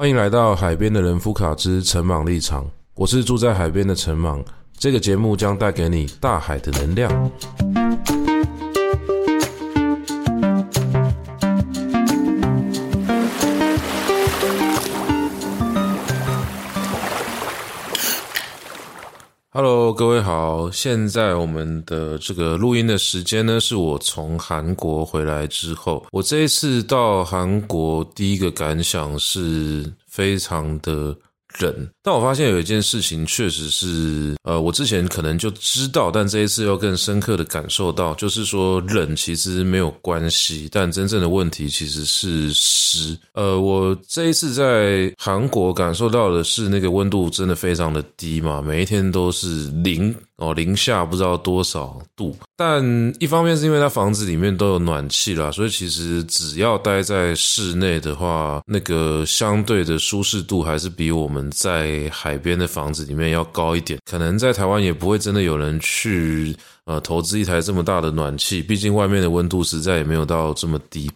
欢迎来到海边的人夫卡之陈莽立场，我是住在海边的陈莽，这个节目将带给你大海的能量。Hello，各位好，现在我们的这个录音的时间呢，是我从韩国回来之后，我这一次到韩国第一个感想是非常的。冷，但我发现有一件事情确实是，呃，我之前可能就知道，但这一次要更深刻的感受到，就是说冷其实没有关系，但真正的问题其实是湿。呃，我这一次在韩国感受到的是那个温度真的非常的低嘛，每一天都是零。哦，零下不知道多少度，但一方面是因为它房子里面都有暖气啦，所以其实只要待在室内的话，那个相对的舒适度还是比我们在海边的房子里面要高一点。可能在台湾也不会真的有人去呃投资一台这么大的暖气，毕竟外面的温度实在也没有到这么低。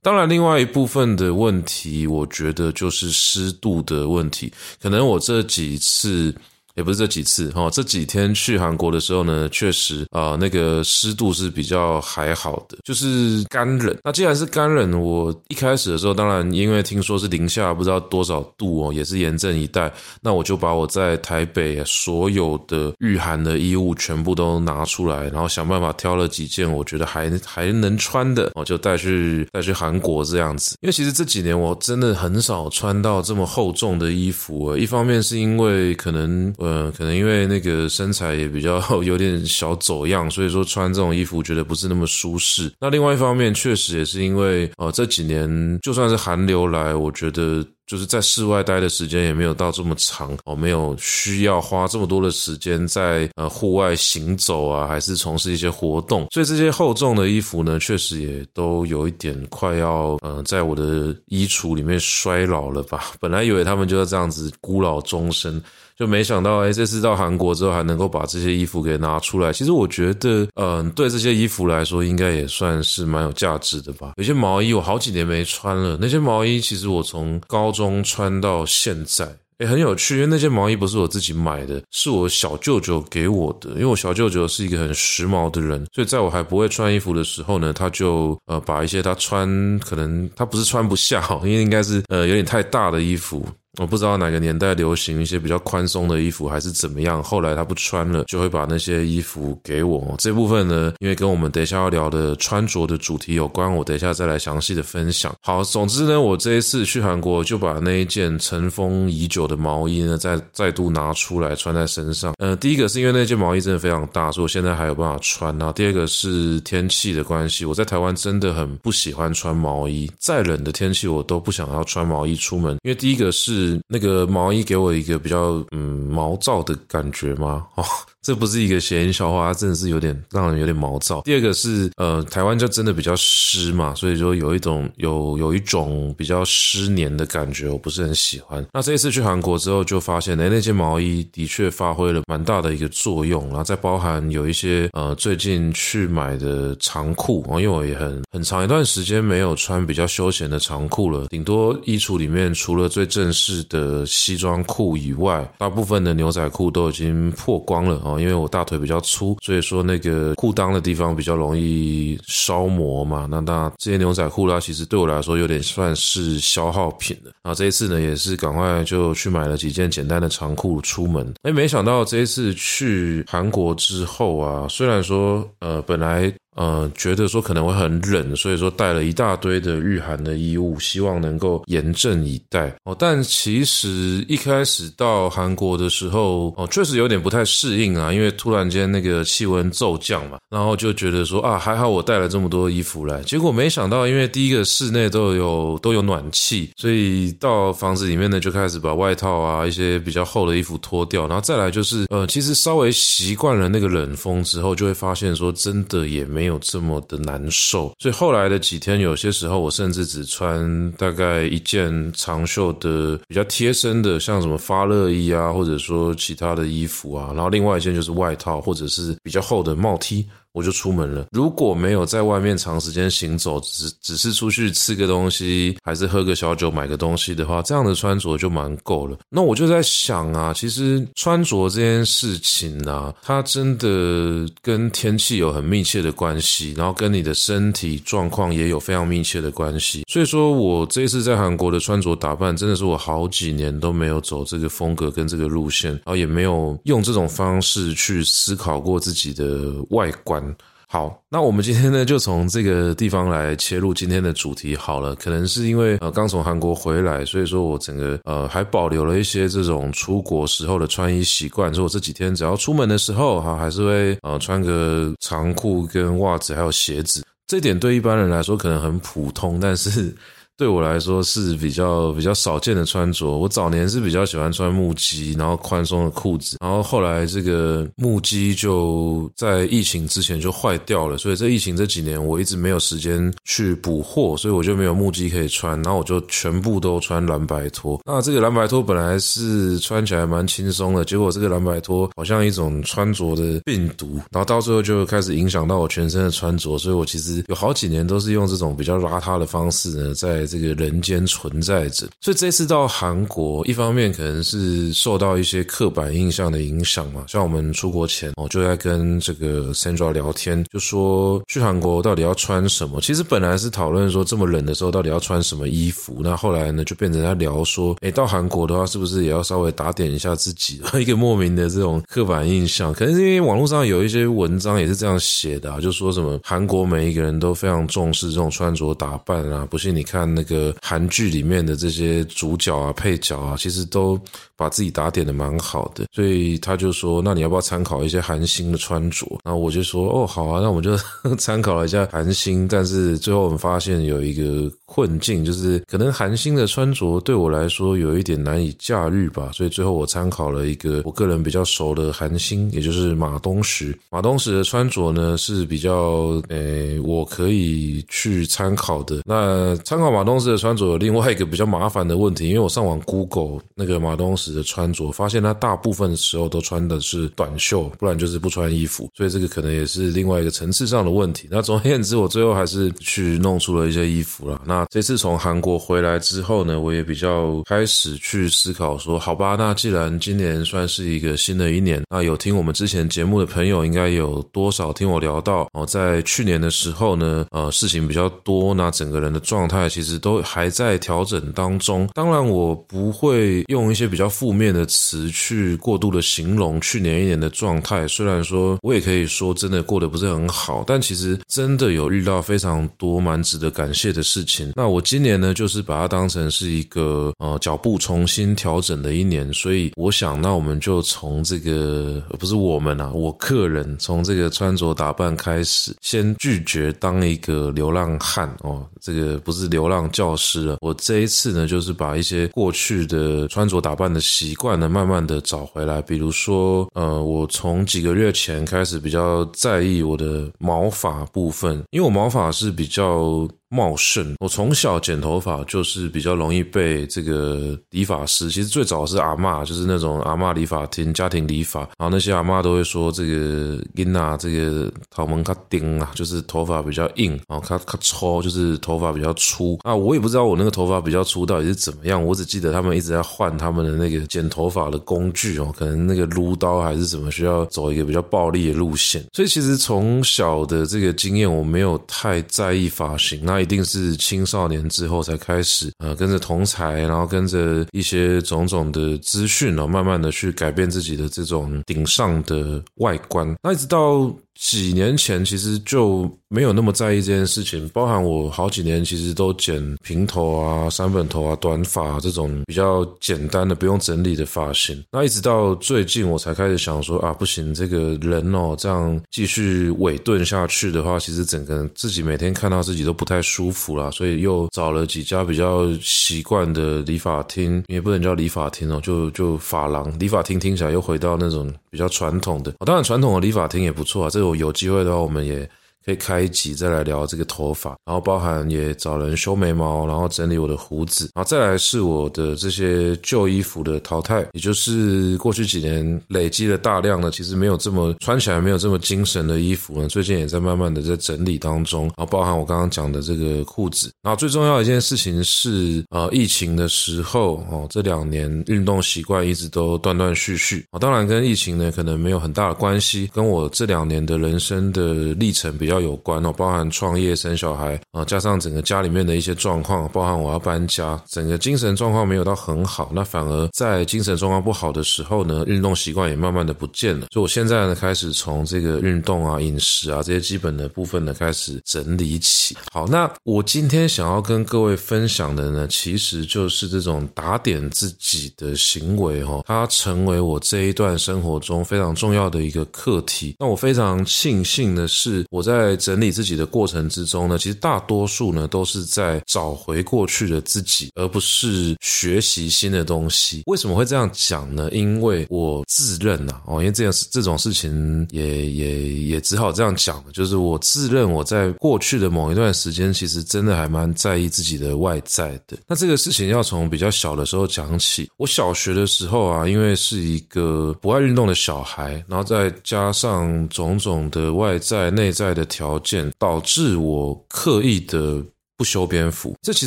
当然，另外一部分的问题，我觉得就是湿度的问题。可能我这几次。也不是这几次哈，这几天去韩国的时候呢，确实啊、那个湿度是比较还好的，就是干冷。那既然是干冷，我一开始的时候，当然因为听说是零下不知道多少度哦，也是严阵以待。那我就把我在台北所有的御寒的衣物全部都拿出来，然后想办法挑了几件我觉得还还能穿的，我就带去带去韩国这样子。因为其实这几年我真的很少穿到这么厚重的衣服，一方面是因为可能。呃，可能因为那个身材也比较 有点小走样，所以说穿这种衣服觉得不是那么舒适。那另外一方面，确实也是因为呃这几年就算是寒流来，我觉得就是在室外待的时间也没有到这么长哦，没有需要花这么多的时间在呃户外行走啊，还是从事一些活动。所以这些厚重的衣服呢，确实也都有一点快要呃在我的衣橱里面衰老了吧。本来以为他们就要这样子孤老终生。就没想到，哎，这次到韩国之后还能够把这些衣服给拿出来。其实我觉得，嗯，对这些衣服来说，应该也算是蛮有价值的吧。有些毛衣我好几年没穿了，那些毛衣其实我从高中穿到现在，哎，很有趣，因为那件毛衣不是我自己买的，是我小舅舅给我的。因为我小舅舅是一个很时髦的人，所以在我还不会穿衣服的时候呢，他就呃把一些他穿可能他不是穿不下，因为应该是呃有点太大的衣服。我不知道哪个年代流行一些比较宽松的衣服还是怎么样，后来他不穿了，就会把那些衣服给我。这部分呢，因为跟我们等一下要聊的穿着的主题有关，我等一下再来详细的分享。好，总之呢，我这一次去韩国就把那一件尘封已久的毛衣呢，再再度拿出来穿在身上。呃，第一个是因为那件毛衣真的非常大，所以我现在还有办法穿。然后第二个是天气的关系，我在台湾真的很不喜欢穿毛衣，再冷的天气我都不想要穿毛衣出门，因为第一个是。那个毛衣给我一个比较嗯毛躁的感觉吗？哦。这不是一个谐音笑话，它真的是有点让人有点毛躁。第二个是，呃，台湾就真的比较湿嘛，所以说有一种有有一种比较湿黏的感觉，我不是很喜欢。那这一次去韩国之后，就发现，哎，那件毛衣的确发挥了蛮大的一个作用。然后再包含有一些，呃，最近去买的长裤，因为我也很很长一段时间没有穿比较休闲的长裤了，顶多衣橱里面除了最正式的西装裤以外，大部分的牛仔裤都已经破光了啊因为我大腿比较粗，所以说那个裤裆的地方比较容易烧磨嘛。那那这些牛仔裤啦，其实对我来说有点算是消耗品了。然后这一次呢，也是赶快就去买了几件简单的长裤出门。哎，没想到这一次去韩国之后啊，虽然说呃本来。呃，觉得说可能会很冷，所以说带了一大堆的御寒的衣物，希望能够严阵以待哦。但其实一开始到韩国的时候，哦，确实有点不太适应啊，因为突然间那个气温骤降嘛，然后就觉得说啊，还好我带了这么多衣服来，结果没想到，因为第一个室内都有都有暖气，所以到房子里面呢，就开始把外套啊一些比较厚的衣服脱掉，然后再来就是呃，其实稍微习惯了那个冷风之后，就会发现说真的也没。没有这么的难受，所以后来的几天，有些时候我甚至只穿大概一件长袖的比较贴身的，像什么发热衣啊，或者说其他的衣服啊，然后另外一件就是外套或者是比较厚的帽 T。我就出门了。如果没有在外面长时间行走，只是只是出去吃个东西，还是喝个小酒、买个东西的话，这样的穿着就蛮够了。那我就在想啊，其实穿着这件事情啊，它真的跟天气有很密切的关系，然后跟你的身体状况也有非常密切的关系。所以说我这次在韩国的穿着打扮，真的是我好几年都没有走这个风格跟这个路线，然后也没有用这种方式去思考过自己的外观。好，那我们今天呢，就从这个地方来切入今天的主题好了。可能是因为呃刚从韩国回来，所以说我整个呃还保留了一些这种出国时候的穿衣习惯。所以我这几天只要出门的时候，哈，还是会呃穿个长裤跟袜子还有鞋子。这点对一般人来说可能很普通，但是。对我来说是比较比较少见的穿着。我早年是比较喜欢穿木屐，然后宽松的裤子。然后后来这个木屐就在疫情之前就坏掉了，所以这疫情这几年我一直没有时间去补货，所以我就没有木屐可以穿。然后我就全部都穿蓝白拖。那这个蓝白拖本来是穿起来蛮轻松的，结果这个蓝白拖好像一种穿着的病毒，然后到最后就开始影响到我全身的穿着。所以我其实有好几年都是用这种比较邋遢的方式呢，在这个人间存在着，所以这次到韩国，一方面可能是受到一些刻板印象的影响嘛。像我们出国前，我就在跟这个 Sandra 聊天，就说去韩国到底要穿什么。其实本来是讨论说这么冷的时候到底要穿什么衣服，那后来呢就变成在聊说，诶，到韩国的话是不是也要稍微打点一下自己？一个莫名的这种刻板印象，可能是因为网络上有一些文章也是这样写的啊，就说什么韩国每一个人都非常重视这种穿着打扮啊，不信你看那个。韩剧里面的这些主角啊、配角啊，其实都把自己打点的蛮好的，所以他就说：“那你要不要参考一些韩星的穿着？”然后我就说：“哦，好啊，那我们就 参考了一下韩星。”但是最后我们发现有一个困境，就是可能韩星的穿着对我来说有一点难以驾驭吧。所以最后我参考了一个我个人比较熟的韩星，也就是马东石。马东石的穿着呢是比较诶，我可以去参考的。那参考马马东石的穿着有另外一个比较麻烦的问题，因为我上网 Google 那个马东石的穿着，发现他大部分时候都穿的是短袖，不然就是不穿衣服，所以这个可能也是另外一个层次上的问题。那总而言之，我最后还是去弄出了一些衣服了。那这次从韩国回来之后呢，我也比较开始去思考说，好吧，那既然今年算是一个新的一年，那有听我们之前节目的朋友，应该有多少听我聊到哦，在去年的时候呢，呃，事情比较多，那整个人的状态其实都还在调整当中。当然，我不会用一些比较负面的词去过度的形容去年一年的状态。虽然说我也可以说真的过得不是很好，但其实真的有遇到非常多蛮值得感谢的事情。那我今年呢，就是把它当成是一个呃脚步重新调整的一年。所以我想，那我们就从这个不是我们啊，我个人从这个穿着打扮开始，先拒绝当一个流浪汉哦，这个不是流浪教师了。我这一次呢，就是把一些过去的穿着打扮的习惯呢，慢慢的找回来。比如说，呃，我从几个月前开始比较在意我的毛发部分，因为我毛发是比较。茂盛，我从小剪头发就是比较容易被这个理发师，其实最早是阿嬷，就是那种阿嬷理发厅、家庭理发，然后那些阿嬷都会说这个囡啊，这个头毛卡丁啊，就是头发比较硬，然后卡卡粗，就是头发比较粗。啊，我也不知道我那个头发比较粗到底是怎么样，我只记得他们一直在换他们的那个剪头发的工具哦，可能那个撸刀还是什么，需要走一个比较暴力的路线。所以其实从小的这个经验，我没有太在意发型。那一定是青少年之后才开始，呃，跟着同才，然后跟着一些种种的资讯，然后慢慢的去改变自己的这种顶上的外观，那一直到。几年前其实就没有那么在意这件事情，包含我好几年其实都剪平头啊、三本头啊、短发啊，这种比较简单的不用整理的发型。那一直到最近我才开始想说啊，不行，这个人哦，这样继续萎顿下去的话，其实整个自己每天看到自己都不太舒服啦，所以又找了几家比较习惯的理发厅，也不能叫理发厅哦，就就发廊。理发厅听起来又回到那种比较传统的，当然传统的理发厅也不错啊，这有机会的话，我们也可以开一集再来聊这个头发，然后包含也找人修眉毛，然后整理我的胡子，然后再来是我的这些旧衣服的淘汰，也就是过去几年累积了大量的其实没有这么穿起来没有这么精神的衣服呢，最近也在慢慢的在整理当中，然后包含我刚刚讲的这个裤子，然后最重要一件事情是，呃，疫情的时候哦，这两年运动习惯一直都断断续续，啊，当然跟疫情呢可能没有很大的关系，跟我这两年的人生的历程比较要有关哦，包含创业、生小孩啊，加上整个家里面的一些状况，包含我要搬家，整个精神状况没有到很好，那反而在精神状况不好的时候呢，运动习惯也慢慢的不见了，所以我现在呢开始从这个运动啊、饮食啊这些基本的部分呢开始整理起。好，那我今天想要跟各位分享的呢，其实就是这种打点自己的行为哦，它成为我这一段生活中非常重要的一个课题。那我非常庆幸的是，我在在整理自己的过程之中呢，其实大多数呢都是在找回过去的自己，而不是学习新的东西。为什么会这样讲呢？因为我自认呐，哦，因为这样这种事情也也也只好这样讲，就是我自认我在过去的某一段时间，其实真的还蛮在意自己的外在的。那这个事情要从比较小的时候讲起。我小学的时候啊，因为是一个不爱运动的小孩，然后再加上种种的外在内在的条件，导致我刻意的。不修边幅，这其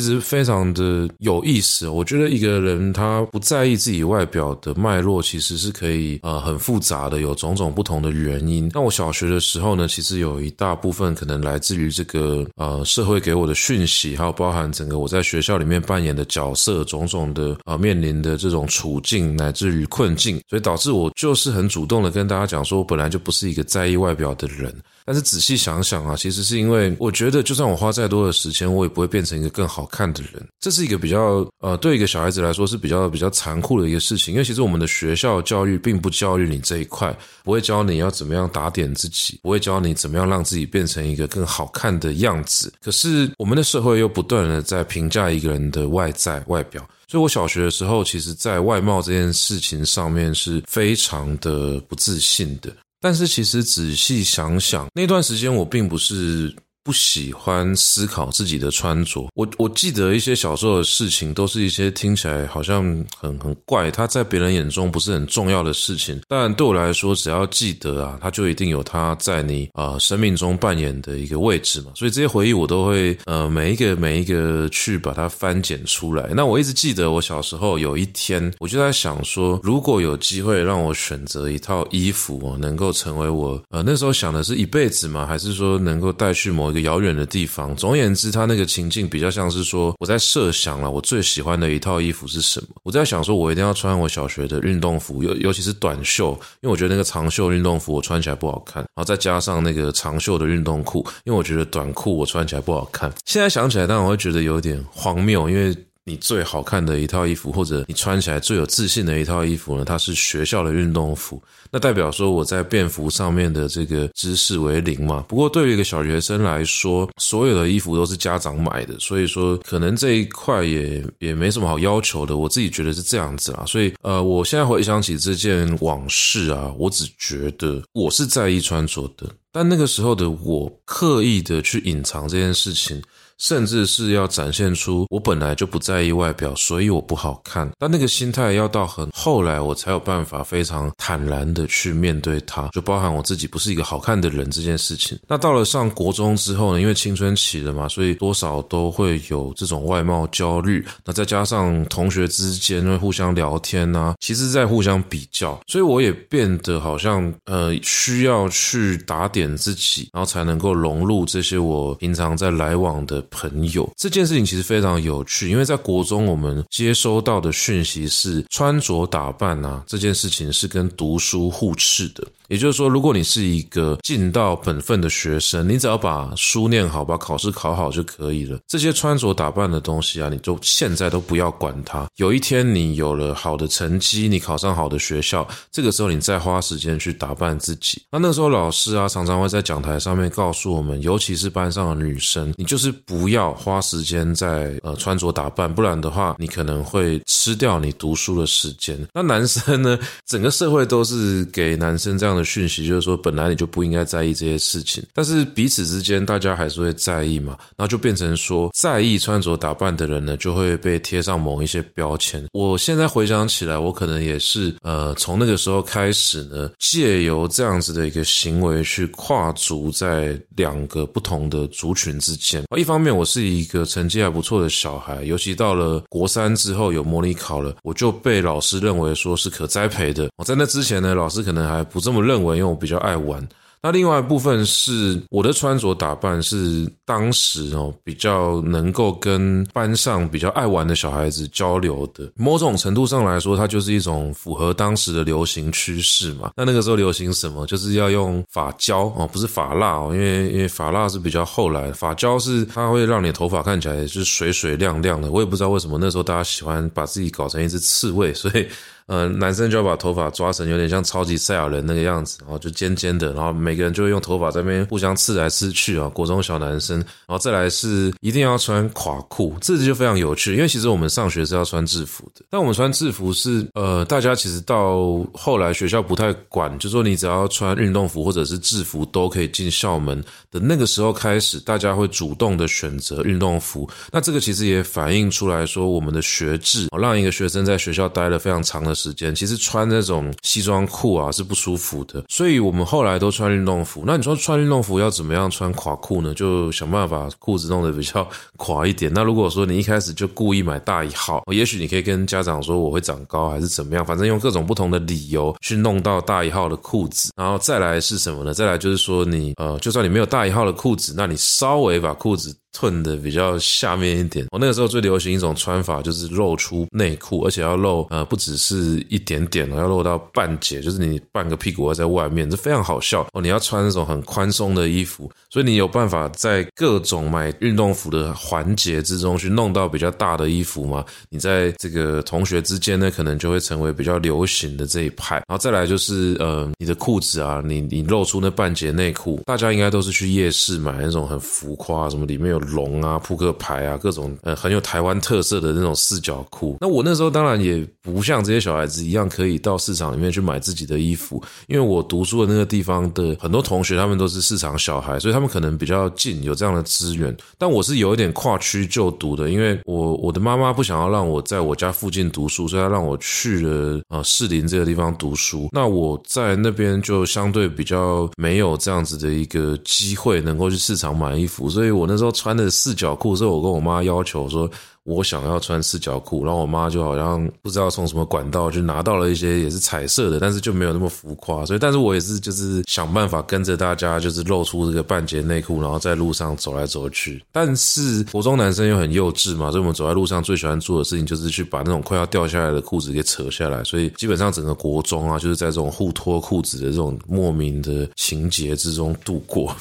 实非常的有意思。我觉得一个人他不在意自己外表的脉络，其实是可以呃很复杂的，有种种不同的原因。那我小学的时候呢，其实有一大部分可能来自于这个呃社会给我的讯息，还有包含整个我在学校里面扮演的角色，种种的呃面临的这种处境乃至于困境，所以导致我就是很主动的跟大家讲说，我本来就不是一个在意外表的人。但是仔细想想啊，其实是因为我觉得，就算我花再多的时间，我也不会变成一个更好看的人。这是一个比较呃，对一个小孩子来说是比较比较残酷的一个事情。因为其实我们的学校教育并不教育你这一块，不会教你要怎么样打点自己，不会教你怎么样让自己变成一个更好看的样子。可是我们的社会又不断的在评价一个人的外在外表，所以我小学的时候，其实在外貌这件事情上面是非常的不自信的。但是其实仔细想想，那段时间我并不是。不喜欢思考自己的穿着，我我记得一些小时候的事情，都是一些听起来好像很很怪，他在别人眼中不是很重要的事情，但对我来说，只要记得啊，他就一定有他在你啊、呃、生命中扮演的一个位置嘛。所以这些回忆我都会呃每一个每一个去把它翻检出来。那我一直记得我小时候有一天，我就在想说，如果有机会让我选择一套衣服，哦，能够成为我呃那时候想的是一辈子吗？还是说能够带去某遥远的地方。总而言之，他那个情境比较像是说，我在设想了我最喜欢的一套衣服是什么。我在想说，我一定要穿我小学的运动服，尤尤其是短袖，因为我觉得那个长袖运动服我穿起来不好看。然后再加上那个长袖的运动裤，因为我觉得短裤我穿起来不好看。现在想起来，当然我会觉得有点荒谬，因为。你最好看的一套衣服，或者你穿起来最有自信的一套衣服呢？它是学校的运动服，那代表说我在便服上面的这个知识为零嘛。不过对于一个小学生来说，所有的衣服都是家长买的，所以说可能这一块也也没什么好要求的。我自己觉得是这样子啦。所以呃，我现在回想起这件往事啊，我只觉得我是在意穿着的，但那个时候的我刻意的去隐藏这件事情。甚至是要展现出我本来就不在意外表，所以我不好看。但那个心态要到很后来，我才有办法非常坦然的去面对它，就包含我自己不是一个好看的人这件事情。那到了上国中之后呢，因为青春期了嘛，所以多少都会有这种外貌焦虑。那再加上同学之间会互相聊天啊，其实在互相比较，所以我也变得好像呃需要去打点自己，然后才能够融入这些我平常在来往的。朋友，这件事情其实非常有趣，因为在国中我们接收到的讯息是穿着打扮呐，这件事情是跟读书互斥的。也就是说，如果你是一个尽到本分的学生，你只要把书念好，把考试考好就可以了。这些穿着打扮的东西啊，你就现在都不要管它。有一天你有了好的成绩，你考上好的学校，这个时候你再花时间去打扮自己。那那时候老师啊，常常会在讲台上面告诉我们，尤其是班上的女生，你就是不要花时间在呃穿着打扮，不然的话，你可能会吃掉你读书的时间。那男生呢，整个社会都是给男生这样的讯息，就是说本来你就不应该在意这些事情，但是彼此之间大家还是会在意嘛，然后就变成说，在意穿着打扮的人呢，就会被贴上某一些标签。我现在回想起来，我可能也是呃，从那个时候开始呢，借由这样子的一个行为去跨足在两个不同的族群之间。一方面，我是一个成绩还不错的小孩，尤其到了国三之后有模拟考了，我就被老师认为说是可栽培的。我在那之前呢，老师可能还不这么认为，因为我比较爱玩。那另外一部分是我的穿着打扮是当时哦比较能够跟班上比较爱玩的小孩子交流的，某种程度上来说，它就是一种符合当时的流行趋势嘛。那那个时候流行什么？就是要用发胶哦，不是发蜡哦，因为因为发蜡是比较后来，发胶是它会让你头发看起来就是水水亮亮的。我也不知道为什么那时候大家喜欢把自己搞成一只刺猬，所以。呃，男生就要把头发抓成有点像超级赛亚人那个样子，然后就尖尖的，然后每个人就会用头发在那边互相刺来刺去啊。国中小男生，然后再来是一定要穿垮裤，这就非常有趣，因为其实我们上学是要穿制服的，但我们穿制服是呃，大家其实到后来学校不太管，就说你只要穿运动服或者是制服都可以进校门的那个时候开始，大家会主动的选择运动服。那这个其实也反映出来说，我们的学制让一个学生在学校待了非常长的时间，其实穿那种西装裤啊是不舒服的，所以我们后来都穿运动服。那你说穿运动服要怎么样穿垮裤呢？就想办法裤子弄得比较垮一点。那如果说你一开始就故意买大一号，也许你可以跟家长说我会长高还是怎么样，反正用各种不同的理由去弄到大一号的裤子。然后再来是什么呢？再来就是说你呃，就算你没有大一号的裤子，那你稍微把裤子。褪的比较下面一点，我那个时候最流行一种穿法，就是露出内裤，而且要露呃不只是一点点，要露到半截，就是你半个屁股要在外面，这非常好笑哦。你要穿那种很宽松的衣服，所以你有办法在各种买运动服的环节之中去弄到比较大的衣服吗？你在这个同学之间呢，可能就会成为比较流行的这一派。然后再来就是呃你的裤子啊，你你露出那半截内裤，大家应该都是去夜市买那种很浮夸，什么里面有。龙啊，扑克牌啊，各种呃很有台湾特色的那种四角裤。那我那时候当然也不像这些小孩子一样，可以到市场里面去买自己的衣服，因为我读书的那个地方的很多同学，他们都是市场小孩，所以他们可能比较近，有这样的资源。但我是有一点跨区就读的，因为我我的妈妈不想要让我在我家附近读书，所以她让我去了呃士林这个地方读书。那我在那边就相对比较没有这样子的一个机会，能够去市场买衣服，所以我那时候穿。穿的四角裤，所以我跟我妈要求说，我想要穿四角裤，然后我妈就好像不知道从什么管道就拿到了一些也是彩色的，但是就没有那么浮夸，所以但是我也是就是想办法跟着大家，就是露出这个半截内裤，然后在路上走来走去。但是国中男生又很幼稚嘛，所以我们走在路上最喜欢做的事情就是去把那种快要掉下来的裤子给扯下来，所以基本上整个国中啊，就是在这种互脱裤子的这种莫名的情节之中度过。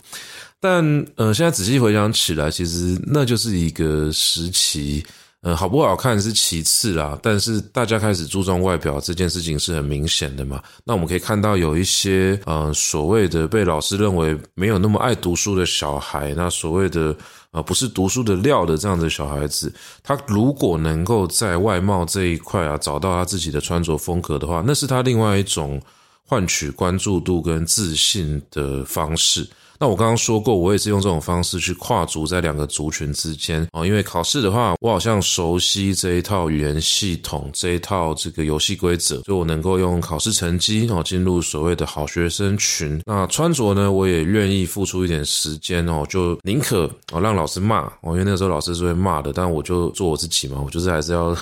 但呃，现在仔细回想起来，其实那就是一个时期，呃，好不好看是其次啦。但是大家开始注重外表这件事情是很明显的嘛。那我们可以看到有一些呃所谓的被老师认为没有那么爱读书的小孩，那所谓的呃不是读书的料的这样的小孩子，他如果能够在外貌这一块啊找到他自己的穿着风格的话，那是他另外一种换取关注度跟自信的方式。那我刚刚说过，我也是用这种方式去跨足在两个族群之间啊。因为考试的话，我好像熟悉这一套语言系统，这一套这个游戏规则，所以我能够用考试成绩哦进入所谓的好学生群。那穿着呢，我也愿意付出一点时间哦，就宁可哦让老师骂哦，因为那个时候老师是会骂的，但我就做我自己嘛，我就是还是要。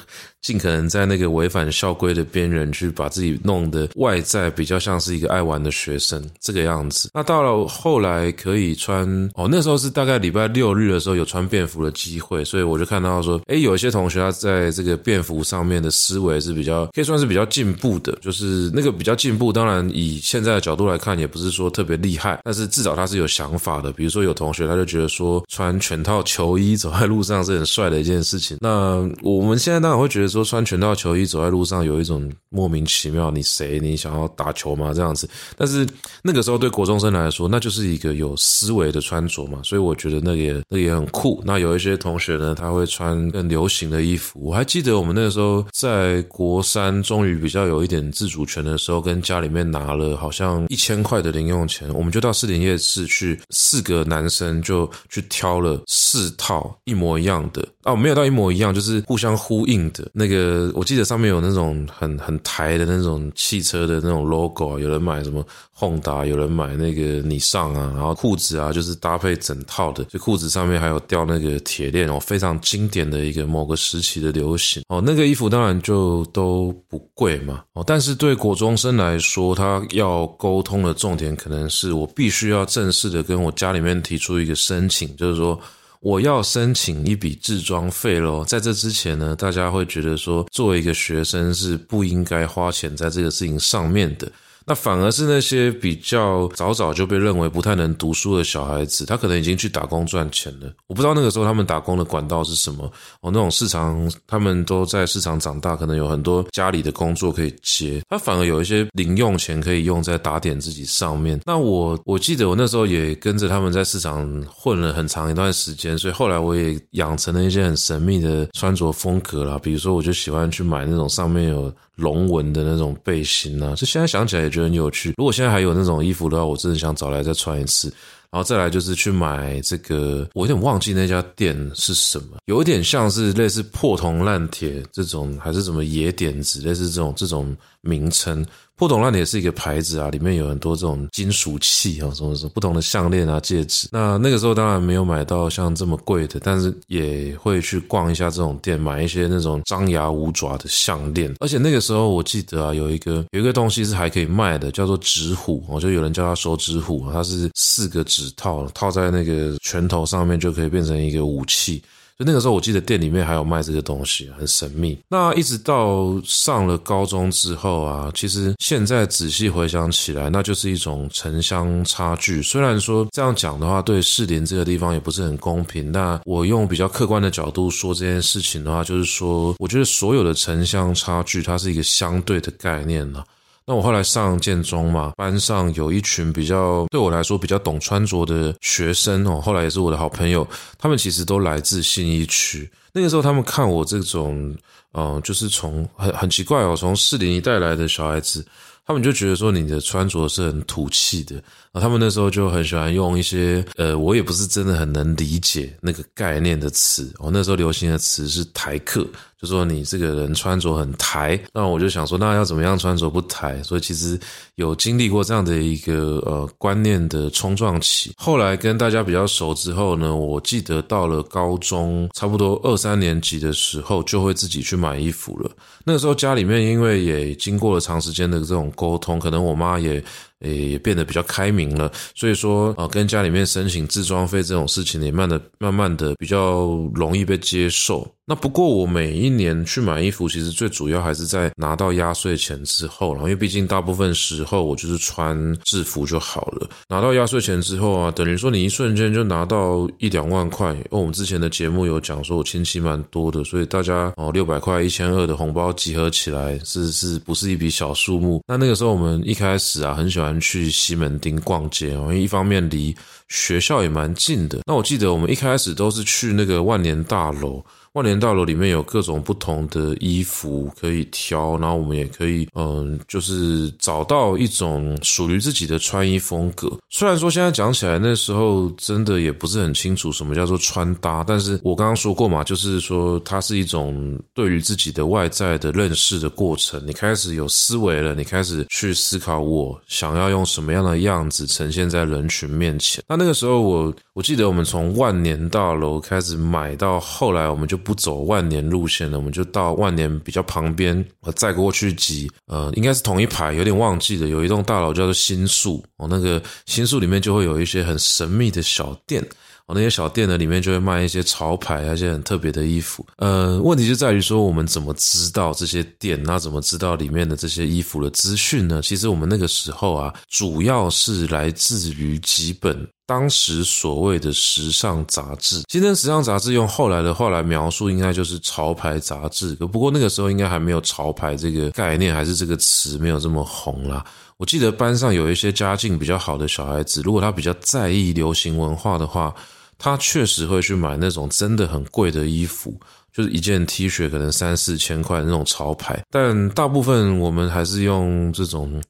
尽可能在那个违反校规的边缘去把自己弄得外在比较像是一个爱玩的学生这个样子。那到了后来可以穿哦，那时候是大概礼拜六日的时候有穿便服的机会，所以我就看到说，诶，有一些同学他在这个便服上面的思维是比较可以算是比较进步的，就是那个比较进步。当然以现在的角度来看，也不是说特别厉害，但是至少他是有想法的。比如说有同学他就觉得说穿全套球衣走在路上是很帅的一件事情。那我们现在当然会觉得说。穿全套球衣走在路上有一种莫名其妙，你谁？你想要打球吗？这样子。但是那个时候对国中生来说，那就是一个有思维的穿着嘛，所以我觉得那个也那个也很酷。那有一些同学呢，他会穿更流行的衣服。我还记得我们那个时候在国三，终于比较有一点自主权的时候，跟家里面拿了好像一千块的零用钱，我们就到士林夜市去，四个男生就去挑了四套一模一样的。哦，没有到一模一样，就是互相呼应的那那个。我记得上面有那种很很台的那种汽车的那种 logo 啊，有人买什么 Honda，有人买那个尼桑啊，然后裤子啊就是搭配整套的，就裤子上面还有吊那个铁链哦，非常经典的一个某个时期的流行哦。那个衣服当然就都不贵嘛哦，但是对国中生来说，他要沟通的重点可能是我必须要正式的跟我家里面提出一个申请，就是说。我要申请一笔制装费喽。在这之前呢，大家会觉得说，作为一个学生是不应该花钱在这个事情上面的。那反而是那些比较早早就被认为不太能读书的小孩子，他可能已经去打工赚钱了。我不知道那个时候他们打工的管道是什么哦。那种市场，他们都在市场长大，可能有很多家里的工作可以接，他反而有一些零用钱可以用在打点自己上面。那我我记得我那时候也跟着他们在市场混了很长一段时间，所以后来我也养成了一些很神秘的穿着风格啦。比如说，我就喜欢去买那种上面有龙纹的那种背心啊，就现在想起来觉得很有趣。如果现在还有那种衣服的话，我真的想找来再穿一次。然后再来就是去买这个，我有点忘记那家店是什么，有点像是类似破铜烂铁这种，还是什么野点子，类似这种这种名称。破铜烂铁是一个牌子啊，里面有很多这种金属器啊，什么什么不同的项链啊、戒指。那那个时候当然没有买到像这么贵的，但是也会去逛一下这种店，买一些那种张牙舞爪的项链。而且那个时候我记得啊，有一个有一个东西是还可以卖的，叫做指虎，我就有人叫它手指虎，它是四个指套套在那个拳头上面，就可以变成一个武器。就那个时候，我记得店里面还有卖这个东西，很神秘。那一直到上了高中之后啊，其实现在仔细回想起来，那就是一种城乡差距。虽然说这样讲的话，对士林这个地方也不是很公平。那我用比较客观的角度说这件事情的话，就是说，我觉得所有的城乡差距，它是一个相对的概念了。那我后来上建中嘛，班上有一群比较对我来说比较懂穿着的学生哦，后来也是我的好朋友，他们其实都来自信义区。那个时候他们看我这种，嗯，就是从很很奇怪哦，从士林一带来的小孩子，他们就觉得说你的穿着是很土气的。然后他们那时候就很喜欢用一些，呃，我也不是真的很能理解那个概念的词。我那时候流行的词是台客。就说你这个人穿着很台，那我就想说，那要怎么样穿着不台？所以其实有经历过这样的一个呃观念的冲撞期。后来跟大家比较熟之后呢，我记得到了高中差不多二三年级的时候，就会自己去买衣服了。那个时候家里面因为也经过了长时间的这种沟通，可能我妈也。诶也变得比较开明了，所以说啊，跟家里面申请自装费这种事情也慢的慢慢的比较容易被接受。那不过我每一年去买衣服，其实最主要还是在拿到压岁钱之后了，因为毕竟大部分时候我就是穿制服就好了。拿到压岁钱之后啊，等于说你一瞬间就拿到一两万块。因为我们之前的节目有讲说，我亲戚蛮多的，所以大家哦六百块、一千二的红包集合起来是是不是一笔小数目？那那个时候我们一开始啊，很喜欢。去西门町逛街哦，因为一方面离学校也蛮近的。那我记得我们一开始都是去那个万年大楼。万年大楼里面有各种不同的衣服可以挑，然后我们也可以，嗯，就是找到一种属于自己的穿衣风格。虽然说现在讲起来，那时候真的也不是很清楚什么叫做穿搭，但是我刚刚说过嘛，就是说它是一种对于自己的外在的认识的过程。你开始有思维了，你开始去思考我想要用什么样的样子呈现在人群面前。那那个时候我我记得我们从万年大楼开始买到后来，我们就。不走万年路线了，我们就到万年比较旁边，再过去几，呃，应该是同一排，有点忘记了。有一栋大楼叫做新宿，哦，那个新宿里面就会有一些很神秘的小店，哦，那些小店呢里面就会卖一些潮牌，而且很特别的衣服。呃，问题就在于说，我们怎么知道这些店？那怎么知道里面的这些衣服的资讯呢？其实我们那个时候啊，主要是来自于几本当时所谓的时尚杂志。今天时尚杂志用后来的话来描述，应该就是潮牌杂志。不过那个时候应该还没有潮牌这个概念，还是这个词没有这么红啦。我记得班上有一些家境比较好的小孩子，如果他比较在意流行文化的话，他确实会去买那种真的很贵的衣服，就是一件 T 恤可能三四千块那种潮牌。但大部分我们还是用这种，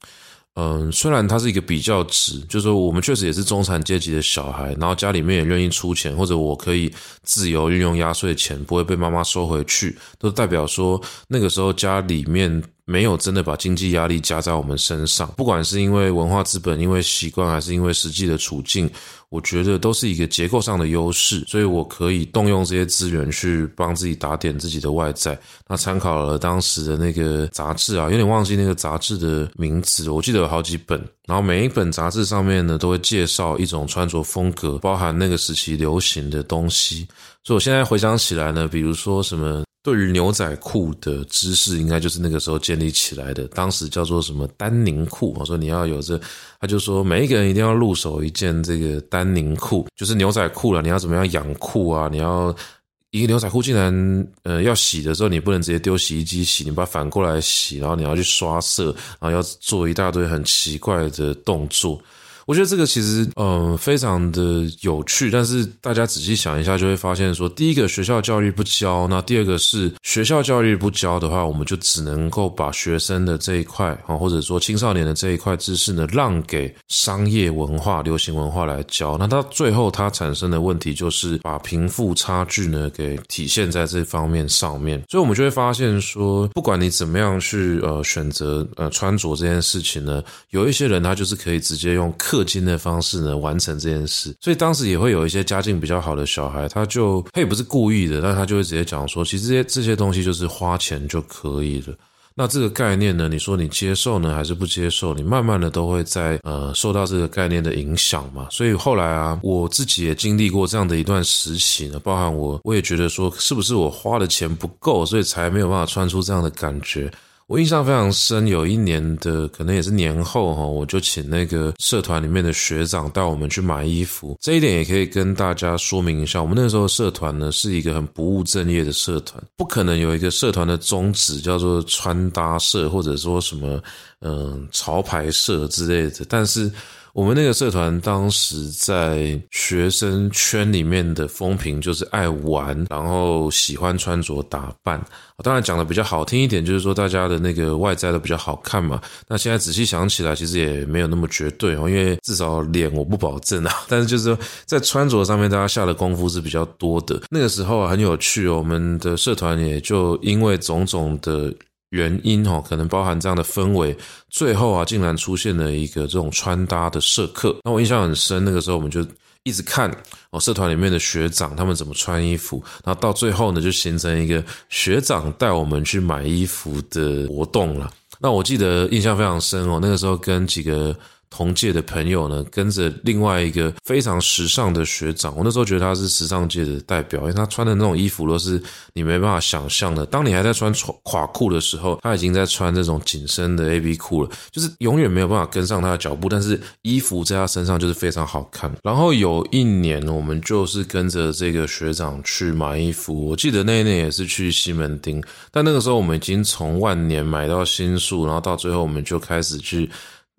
嗯，虽然它是一个比较值，就是说我们确实也是中产阶级的小孩，然后家里面也愿意出钱，或者我可以自由运用压岁钱，不会被妈妈收回去，都代表说那个时候家里面。没有真的把经济压力加在我们身上，不管是因为文化资本、因为习惯，还是因为实际的处境，我觉得都是一个结构上的优势，所以我可以动用这些资源去帮自己打点自己的外在。那参考了当时的那个杂志啊，有点忘记那个杂志的名字，我记得有好几本，然后每一本杂志上面呢都会介绍一种穿着风格，包含那个时期流行的东西。所以我现在回想起来呢，比如说什么。对于牛仔裤的知识，应该就是那个时候建立起来的。当时叫做什么丹宁裤，我说你要有这，他就说每一个人一定要入手一件这个丹宁裤，就是牛仔裤了。你要怎么样养裤啊？你要一个牛仔裤，竟然呃要洗的时候，你不能直接丢洗衣机洗，你把它反过来洗，然后你要去刷色，然后要做一大堆很奇怪的动作。我觉得这个其实，嗯，非常的有趣。但是大家仔细想一下，就会发现说，第一个学校教育不教，那第二个是学校教育不教的话，我们就只能够把学生的这一块啊，或者说青少年的这一块知识呢，让给商业文化、流行文化来教。那到最后，它产生的问题就是把贫富差距呢给体现在这方面上面。所以，我们就会发现说，不管你怎么样去呃选择呃穿着这件事情呢，有一些人他就是可以直接用。氪金的方式呢，完成这件事，所以当时也会有一些家境比较好的小孩，他就他也不是故意的，但他就会直接讲说，其实这些这些东西就是花钱就可以了。那这个概念呢，你说你接受呢，还是不接受？你慢慢的都会在呃受到这个概念的影响嘛。所以后来啊，我自己也经历过这样的一段时期呢，包含我我也觉得说，是不是我花的钱不够，所以才没有办法穿出这样的感觉。我印象非常深，有一年的可能也是年后哈，我就请那个社团里面的学长带我们去买衣服。这一点也可以跟大家说明一下，我们那时候社团呢是一个很不务正业的社团，不可能有一个社团的宗旨叫做穿搭社或者说什么嗯潮牌社之类的，但是。我们那个社团当时在学生圈里面的风评就是爱玩，然后喜欢穿着打扮。当然讲的比较好听一点，就是说大家的那个外在都比较好看嘛。那现在仔细想起来，其实也没有那么绝对哦，因为至少脸我不保证啊。但是就是在穿着上面，大家下的功夫是比较多的。那个时候，很有趣哦，我们的社团也就因为种种的。原因哦，可能包含这样的氛围，最后啊，竟然出现了一个这种穿搭的社课。那我印象很深，那个时候我们就一直看哦，社团里面的学长他们怎么穿衣服，然后到最后呢，就形成一个学长带我们去买衣服的活动了。那我记得印象非常深哦，那个时候跟几个。同届的朋友呢，跟着另外一个非常时尚的学长，我那时候觉得他是时尚界的代表，因为他穿的那种衣服都是你没办法想象的。当你还在穿垮裤的时候，他已经在穿这种紧身的 A B 裤了，就是永远没有办法跟上他的脚步。但是衣服在他身上就是非常好看。然后有一年，我们就是跟着这个学长去买衣服，我记得那一年也是去西门町，但那个时候我们已经从万年买到新宿，然后到最后我们就开始去。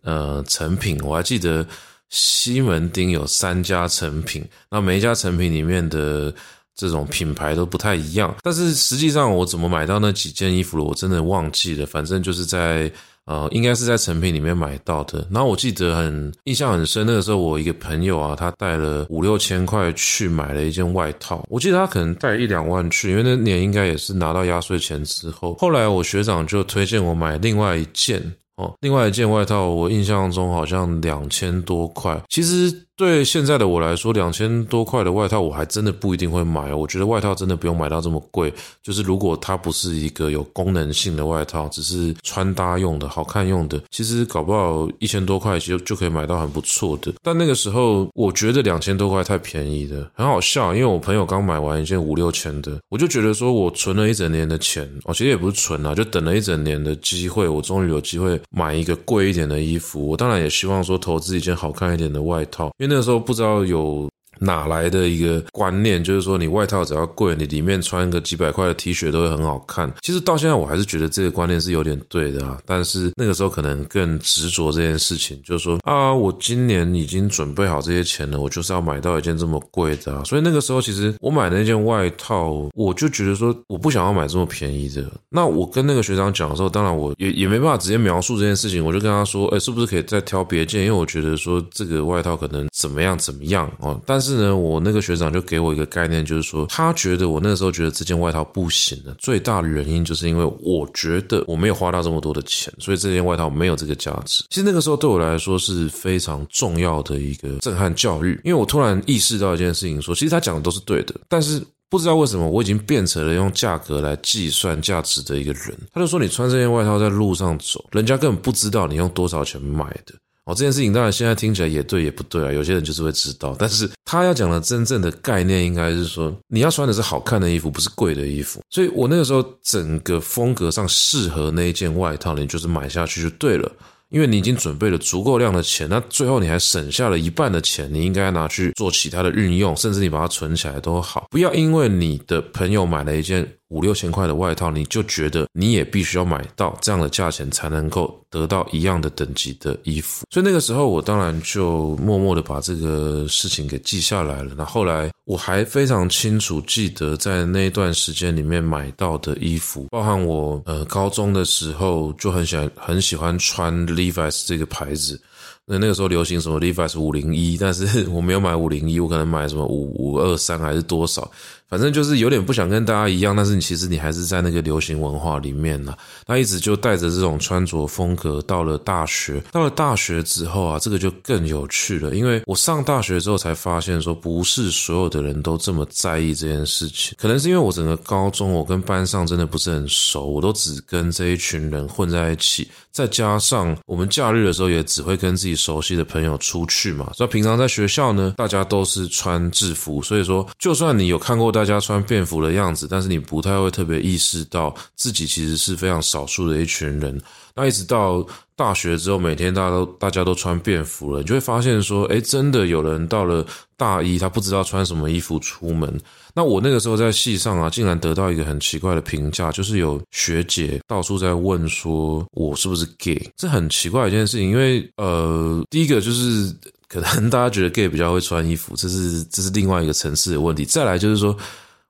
呃，成品，我还记得西门町有三家成品，那每一家成品里面的这种品牌都不太一样，但是实际上我怎么买到那几件衣服了，我真的忘记了。反正就是在呃，应该是在成品里面买到的。然后我记得很印象很深，那个时候我一个朋友啊，他带了五六千块去买了一件外套，我记得他可能带一两万去，因为那年应该也是拿到压岁钱之后。后来我学长就推荐我买另外一件。哦，另外一件外套，我印象中好像两千多块。其实。对现在的我来说，两千多块的外套我还真的不一定会买。我觉得外套真的不用买到这么贵。就是如果它不是一个有功能性的外套，只是穿搭用的、好看用的，其实搞不好一千多块就就可以买到很不错的。但那个时候，我觉得两千多块太便宜了，很好笑。因为我朋友刚买完一件五六千的，我就觉得说我存了一整年的钱，哦，其实也不是存啊，就等了一整年的机会，我终于有机会买一个贵一点的衣服。我当然也希望说投资一件好看一点的外套。那时候不知道有。哪来的一个观念，就是说你外套只要贵，你里面穿个几百块的 T 恤都会很好看。其实到现在我还是觉得这个观念是有点对的啊，但是那个时候可能更执着这件事情，就是说啊，我今年已经准备好这些钱了，我就是要买到一件这么贵的啊。所以那个时候其实我买的那件外套，我就觉得说我不想要买这么便宜的。那我跟那个学长讲的时候，当然我也也没办法直接描述这件事情，我就跟他说，哎，是不是可以再挑别件？因为我觉得说这个外套可能怎么样怎么样哦，但是。是呢，我那个学长就给我一个概念，就是说他觉得我那个时候觉得这件外套不行的最大的原因，就是因为我觉得我没有花到这么多的钱，所以这件外套没有这个价值。其实那个时候对我来说是非常重要的一个震撼教育，因为我突然意识到一件事情，说其实他讲的都是对的，但是不知道为什么我已经变成了用价格来计算价值的一个人。他就说你穿这件外套在路上走，人家根本不知道你用多少钱买的。哦，这件事情当然现在听起来也对也不对啊。有些人就是会知道，但是他要讲的真正的概念应该是说，你要穿的是好看的衣服，不是贵的衣服。所以我那个时候整个风格上适合那一件外套，你就是买下去就对了。因为你已经准备了足够量的钱，那最后你还省下了一半的钱，你应该拿去做其他的运用，甚至你把它存起来都好。不要因为你的朋友买了一件五六千块的外套，你就觉得你也必须要买到这样的价钱才能够得到一样的等级的衣服。所以那个时候，我当然就默默的把这个事情给记下来了。那后来我还非常清楚记得，在那一段时间里面买到的衣服，包含我呃高中的时候就很喜欢很喜欢穿 Levi's 这个牌子。那那个时候流行什么 Levi's 五零一，但是我没有买五零一，我可能买什么五五二三还是多少。反正就是有点不想跟大家一样，但是你其实你还是在那个流行文化里面呢。那一直就带着这种穿着风格到了大学，到了大学之后啊，这个就更有趣了。因为我上大学之后才发现，说不是所有的人都这么在意这件事情。可能是因为我整个高中我跟班上真的不是很熟，我都只跟这一群人混在一起。再加上我们假日的时候也只会跟自己熟悉的朋友出去嘛。所以平常在学校呢，大家都是穿制服，所以说就算你有看过。大家穿便服的样子，但是你不太会特别意识到自己其实是非常少数的一群人。那一直到大学之后，每天大家都大家都穿便服了，你就会发现说，诶，真的有人到了大一，他不知道穿什么衣服出门。那我那个时候在系上啊，竟然得到一个很奇怪的评价，就是有学姐到处在问说我是不是 gay，这很奇怪一件事情。因为呃，第一个就是。可能大家觉得 gay 比较会穿衣服，这是这是另外一个层次的问题。再来就是说，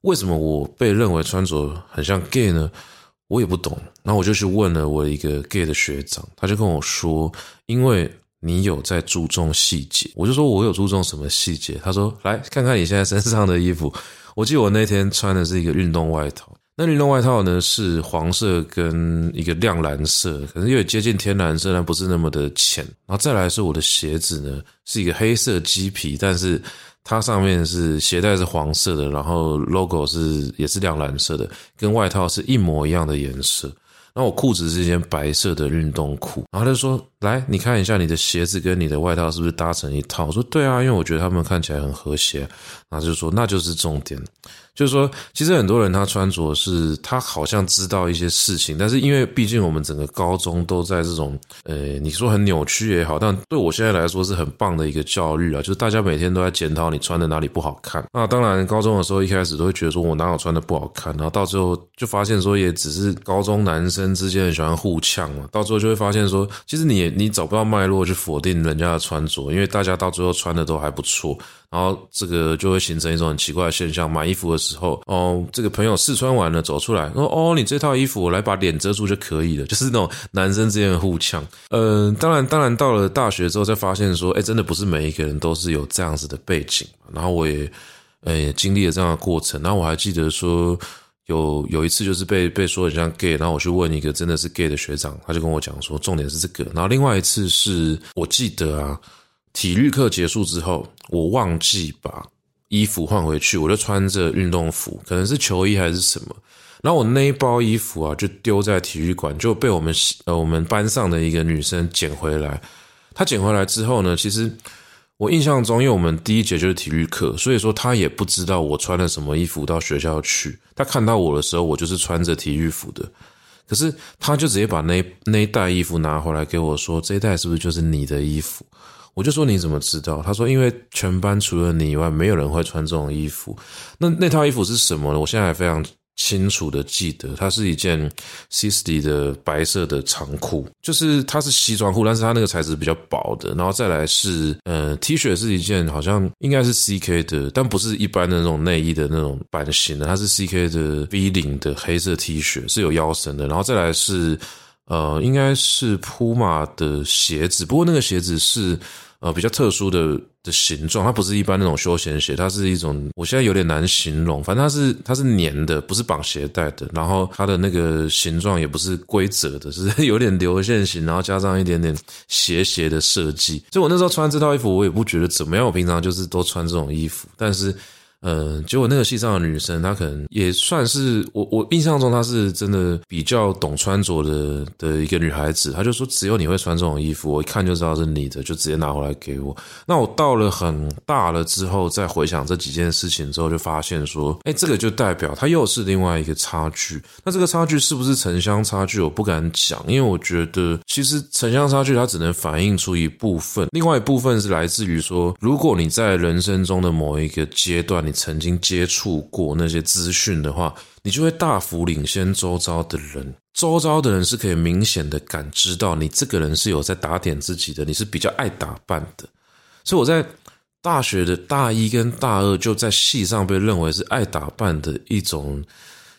为什么我被认为穿着很像 gay 呢？我也不懂。然后我就去问了我一个 gay 的学长，他就跟我说，因为你有在注重细节。我就说我有注重什么细节？他说，来看看你现在身上的衣服。我记得我那天穿的是一个运动外套。那运动外套呢，是黄色跟一个亮蓝色，可能有点接近天蓝色，但不是那么的浅。然后再来是我的鞋子呢，是一个黑色鸡皮，但是它上面是鞋带是黄色的，然后 logo 是也是亮蓝色的，跟外套是一模一样的颜色。然后我裤子是一件白色的运动裤，然后他就说：“来，你看一下你的鞋子跟你的外套是不是搭成一套？”我说：“对啊，因为我觉得他们看起来很和谐。”然后就说：“那就是重点。”就是说，其实很多人他穿着是，他好像知道一些事情，但是因为毕竟我们整个高中都在这种，呃，你说很扭曲也好，但对我现在来说是很棒的一个教育啊，就是大家每天都在检讨你穿的哪里不好看。那当然，高中的时候一开始都会觉得说我哪有穿的不好看，然后到最后就发现说也只是高中男生之间喜欢互呛嘛，到最后就会发现说，其实你你找不到脉络去否定人家的穿着，因为大家到最后穿的都还不错。然后这个就会形成一种很奇怪的现象：买衣服的时时候，哦，这个朋友试穿完了走出来，说：“哦，你这套衣服我来把脸遮住就可以了。”就是那种男生之间的互呛。嗯、呃，当然，当然到了大学之后，才发现说，哎，真的不是每一个人都是有这样子的背景。然后我也，哎，经历了这样的过程。然后我还记得说，有有一次就是被被说很像 gay，然后我去问一个真的是 gay 的学长，他就跟我讲说，重点是这个。然后另外一次是我记得啊。体育课结束之后，我忘记把衣服换回去，我就穿着运动服，可能是球衣还是什么。然后我那一包衣服啊，就丢在体育馆，就被我们呃我们班上的一个女生捡回来。她捡回来之后呢，其实我印象中，因为我们第一节就是体育课，所以说她也不知道我穿了什么衣服到学校去。她看到我的时候，我就是穿着体育服的。可是她就直接把那那一袋衣服拿回来给我说：“这一袋是不是就是你的衣服？”我就说你怎么知道？他说因为全班除了你以外，没有人会穿这种衣服。那那套衣服是什么呢？我现在还非常。清楚的记得，它是一件 Sisley 的白色的长裤，就是它是西装裤，但是它那个材质比较薄的。然后再来是，呃，T 恤是一件好像应该是 CK 的，但不是一般的那种内衣的那种版型的，它是 CK 的 V 领的黑色 T 恤，是有腰身的。然后再来是，呃，应该是 Puma 的鞋子，不过那个鞋子是。呃，比较特殊的的形状，它不是一般那种休闲鞋，它是一种，我现在有点难形容，反正它是它是粘的，不是绑鞋带的，然后它的那个形状也不是规则的，是 有点流线型，然后加上一点点斜斜的设计。所以我那时候穿这套衣服，我也不觉得怎么样，我平常就是都穿这种衣服，但是。呃，结果那个戏上的女生，她可能也算是我我印象中她是真的比较懂穿着的的一个女孩子。她就说，只有你会穿这种衣服，我一看就知道是你的，就直接拿回来给我。那我到了很大了之后，再回想这几件事情之后，就发现说，哎，这个就代表它又是另外一个差距。那这个差距是不是城乡差距？我不敢讲，因为我觉得其实城乡差距它只能反映出一部分，另外一部分是来自于说，如果你在人生中的某一个阶段，你曾经接触过那些资讯的话，你就会大幅领先周遭的人。周遭的人是可以明显的感知到你这个人是有在打点自己的，你是比较爱打扮的。所以我在大学的大一跟大二就在系上被认为是爱打扮的一种，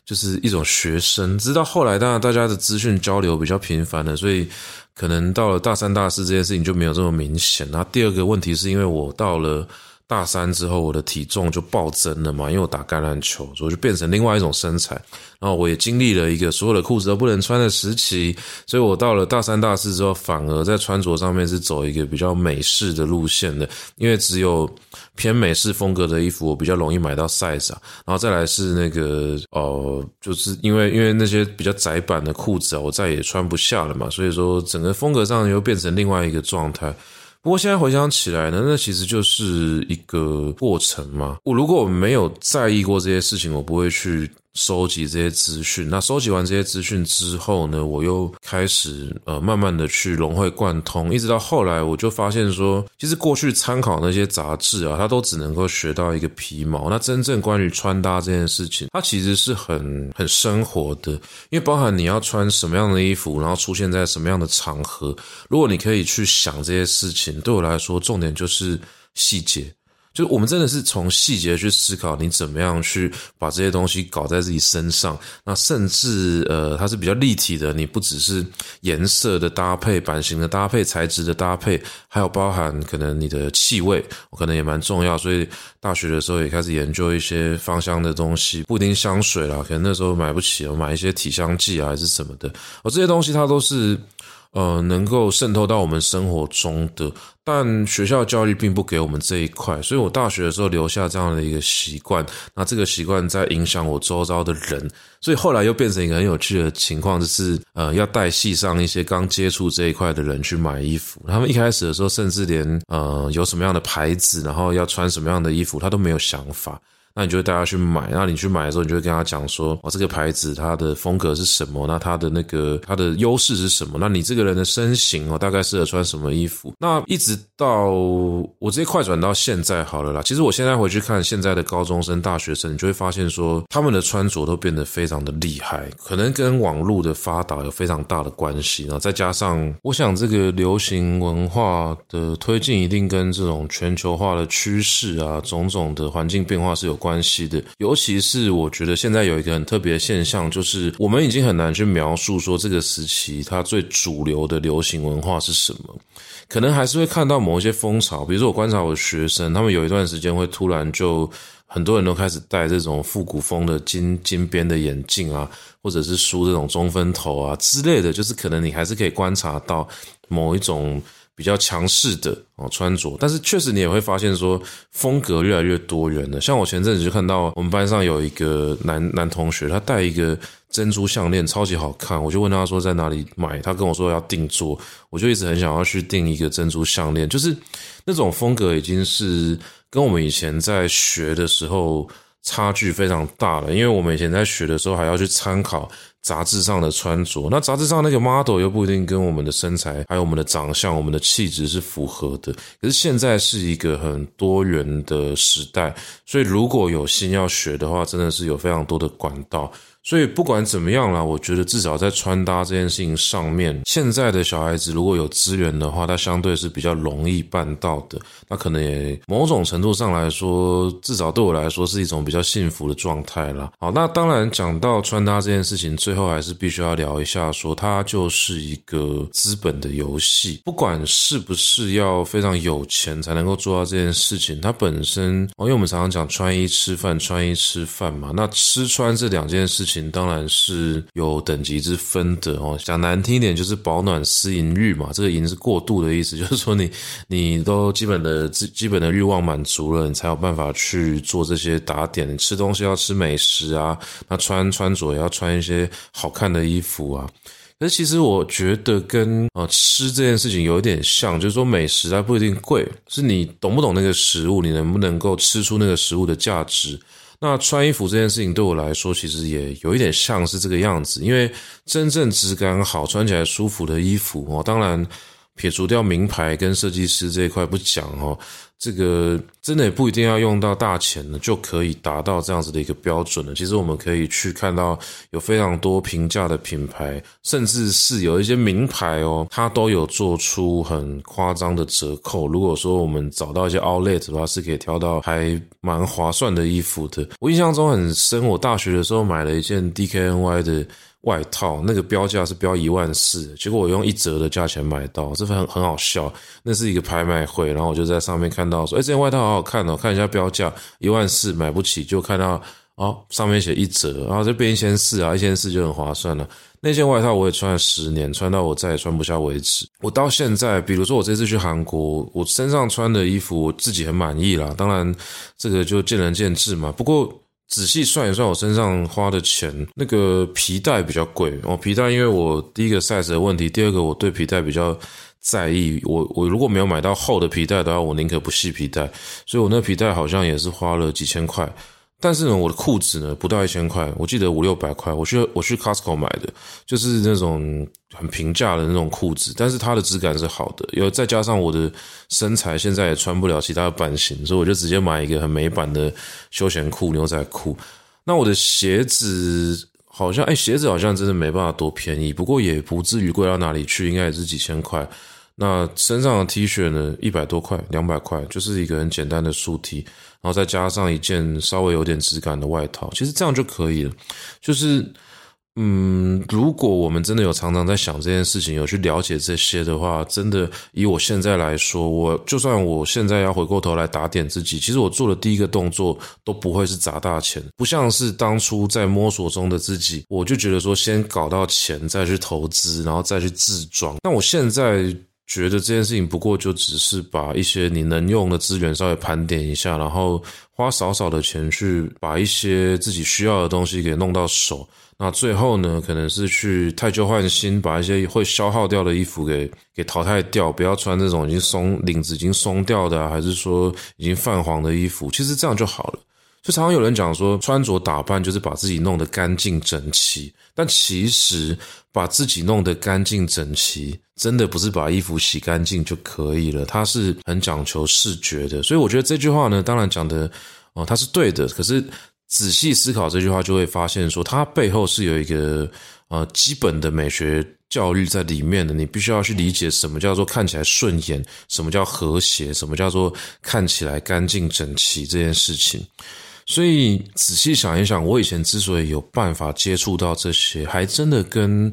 就是一种学生。直到后来，当然大家的资讯交流比较频繁了，所以可能到了大三、大四这件事情就没有这么明显。那第二个问题是因为我到了。大三之后，我的体重就暴增了嘛，因为我打橄榄球，所以就变成另外一种身材。然后我也经历了一个所有的裤子都不能穿的时期，所以我到了大三、大四之后，反而在穿着上面是走一个比较美式的路线的，因为只有偏美式风格的衣服，我比较容易买到 size 啊。然后再来是那个哦，就是因为因为那些比较窄版的裤子啊，我再也穿不下了嘛，所以说整个风格上又变成另外一个状态。不过现在回想起来呢，那其实就是一个过程嘛。我如果我没有在意过这些事情，我不会去。收集这些资讯，那收集完这些资讯之后呢，我又开始呃慢慢的去融会贯通，一直到后来我就发现说，其实过去参考那些杂志啊，它都只能够学到一个皮毛。那真正关于穿搭这件事情，它其实是很很生活的，因为包含你要穿什么样的衣服，然后出现在什么样的场合，如果你可以去想这些事情，对我来说，重点就是细节。就我们真的是从细节去思考，你怎么样去把这些东西搞在自己身上。那甚至呃，它是比较立体的，你不只是颜色的搭配、版型的搭配、材质的搭配，还有包含可能你的气味，我可能也蛮重要。所以大学的时候也开始研究一些芳香的东西，不一定香水啦，可能那时候买不起，我买一些体香剂啊，还是什么的。我这些东西它都是。呃，能够渗透到我们生活中的，但学校教育并不给我们这一块，所以我大学的时候留下这样的一个习惯，那这个习惯在影响我周遭的人，所以后来又变成一个很有趣的情况，就是呃，要带系上一些刚接触这一块的人去买衣服，他们一开始的时候，甚至连呃有什么样的牌子，然后要穿什么样的衣服，他都没有想法。那你就会带他去买，那你去买的时候，你就会跟他讲说，哦，这个牌子它的风格是什么？那它的那个它的优势是什么？那你这个人的身形哦，大概适合穿什么衣服？那一直到我直接快转到现在好了啦。其实我现在回去看现在的高中生、大学生，你就会发现说，他们的穿着都变得非常的厉害，可能跟网络的发达有非常大的关系。然后再加上，我想这个流行文化的推进，一定跟这种全球化的趋势啊，种种的环境变化是有关。关系的，尤其是我觉得现在有一个很特别的现象，就是我们已经很难去描述说这个时期它最主流的流行文化是什么，可能还是会看到某一些风潮，比如说我观察我的学生，他们有一段时间会突然就很多人都开始戴这种复古风的金金边的眼镜啊，或者是梳这种中分头啊之类的，就是可能你还是可以观察到某一种。比较强势的哦穿着，但是确实你也会发现说风格越来越多元了。像我前阵子就看到我们班上有一个男男同学，他戴一个珍珠项链，超级好看。我就问他说在哪里买，他跟我说要定做，我就一直很想要去定一个珍珠项链。就是那种风格已经是跟我们以前在学的时候差距非常大了。因为我们以前在学的时候，还要去参考杂志上的穿着，那杂志上那个 model 又不一定跟我们的身材、还有我们的长相、我们的气质是符合的。可是现在是一个很多元的时代，所以如果有心要学的话，真的是有非常多的管道。所以不管怎么样啦，我觉得至少在穿搭这件事情上面，现在的小孩子如果有资源的话，他相对是比较容易办到的。那可能也某种程度上来说，至少对我来说是一种比较幸福的状态啦。好，那当然讲到穿搭这件事情，最后还是必须要聊一下，说它就是一个资本的游戏。不管是不是要非常有钱才能够做到这件事情，它本身，因为我们常常讲穿衣吃饭，穿衣吃饭嘛，那吃穿这两件事情。当然是有等级之分的哦。讲难听一点，就是饱暖思淫欲嘛。这个“淫”是过度的意思，就是说你你都基本的基基本的欲望满足了，你才有办法去做这些打点。吃东西要吃美食啊，那穿穿着也要穿一些好看的衣服啊。可是其实我觉得跟呃吃这件事情有一点像，就是说美食它不一定贵，是你懂不懂那个食物，你能不能够吃出那个食物的价值。那穿衣服这件事情对我来说，其实也有一点像是这个样子，因为真正质感好、穿起来舒服的衣服哦，当然撇除掉名牌跟设计师这一块不讲哦。这个真的也不一定要用到大钱呢，就可以达到这样子的一个标准了。其实我们可以去看到有非常多平价的品牌，甚至是有一些名牌哦，它都有做出很夸张的折扣。如果说我们找到一些 outlet 的话，是可以挑到还蛮划算的衣服的。我印象中很深，我大学的时候买了一件 DKNY 的。外套那个标价是标一万四，结果我用一折的价钱买到，这份很很好笑。那是一个拍卖会，然后我就在上面看到说，哎，这件外套好好看哦，看一下标价一万四，买不起，就看到哦上面写一折，然后就变一千四啊，一千四就很划算了。那件外套我也穿了十年，穿到我再也穿不下为止。我到现在，比如说我这次去韩国，我身上穿的衣服我自己很满意啦，当然这个就见仁见智嘛。不过。仔细算一算，我身上花的钱，那个皮带比较贵哦。皮带，因为我第一个 size 的问题，第二个我对皮带比较在意。我我如果没有买到厚的皮带的话，我宁可不系皮带。所以我那皮带好像也是花了几千块。但是呢，我的裤子呢不到一千块，我记得五六百块。我去我去 Costco 买的，就是那种很平价的那种裤子，但是它的质感是好的。又再加上我的身材现在也穿不了其他的版型，所以我就直接买一个很美版的休闲裤、牛仔裤。那我的鞋子好像，哎，鞋子好像真的没办法多便宜，不过也不至于贵到哪里去，应该也是几千块。那身上的 T 恤呢，一百多块、两百块，就是一个很简单的素 T。然后再加上一件稍微有点质感的外套，其实这样就可以了。就是，嗯，如果我们真的有常常在想这件事情，有去了解这些的话，真的以我现在来说，我就算我现在要回过头来打点自己，其实我做的第一个动作都不会是砸大钱，不像是当初在摸索中的自己，我就觉得说先搞到钱再去投资，然后再去自装。那我现在。觉得这件事情不过就只是把一些你能用的资源稍微盘点一下，然后花少少的钱去把一些自己需要的东西给弄到手。那最后呢，可能是去汰旧换新，把一些会消耗掉的衣服给给淘汰掉，不要穿这种已经松领子已经松掉的啊，还是说已经泛黄的衣服。其实这样就好了。就常常有人讲说，穿着打扮就是把自己弄得干净整齐，但其实把自己弄得干净整齐，真的不是把衣服洗干净就可以了，它是很讲求视觉的。所以我觉得这句话呢，当然讲的哦，它是对的。可是仔细思考这句话，就会发现说，它背后是有一个呃基本的美学教育在里面的。你必须要去理解什么叫做看起来顺眼，什么叫和谐，什么叫做看起来干净整齐这件事情。所以仔细想一想，我以前之所以有办法接触到这些，还真的跟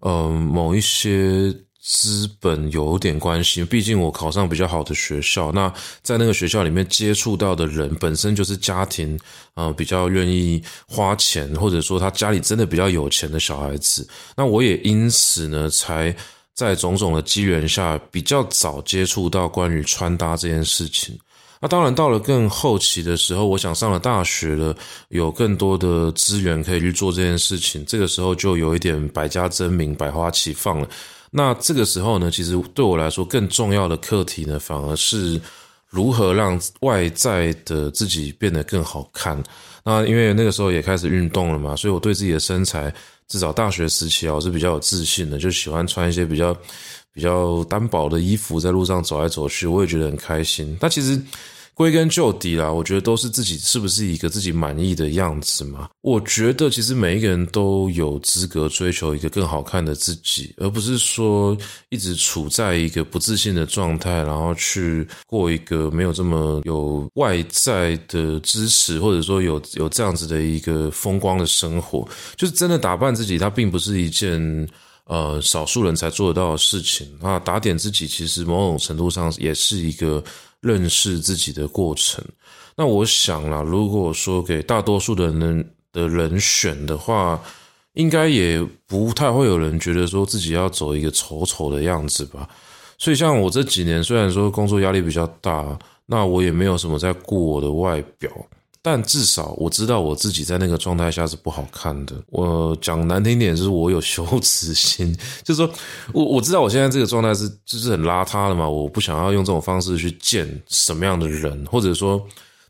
呃某一些资本有点关系。毕竟我考上比较好的学校，那在那个学校里面接触到的人本身就是家庭，呃比较愿意花钱，或者说他家里真的比较有钱的小孩子。那我也因此呢，才在种种的机缘下，比较早接触到关于穿搭这件事情。那当然，到了更后期的时候，我想上了大学了，有更多的资源可以去做这件事情。这个时候就有一点百家争鸣、百花齐放了。那这个时候呢，其实对我来说更重要的课题呢，反而是如何让外在的自己变得更好看。那因为那个时候也开始运动了嘛，所以我对自己的身材，至少大学时期啊，我是比较有自信的，就喜欢穿一些比较比较单薄的衣服，在路上走来走去，我也觉得很开心。但其实。归根究底啦，我觉得都是自己是不是一个自己满意的样子嘛？我觉得其实每一个人都有资格追求一个更好看的自己，而不是说一直处在一个不自信的状态，然后去过一个没有这么有外在的支持，或者说有有这样子的一个风光的生活。就是真的打扮自己，它并不是一件呃少数人才做得到的事情啊。打点自己，其实某种程度上也是一个。认识自己的过程，那我想啦，如果说给大多数的人的人选的话，应该也不太会有人觉得说自己要走一个丑丑的样子吧。所以像我这几年，虽然说工作压力比较大，那我也没有什么在顾我的外表。但至少我知道我自己在那个状态下是不好看的。我讲难听点，就是我有羞耻心，就是说我我知道我现在这个状态是就是很邋遢的嘛，我不想要用这种方式去见什么样的人，或者说。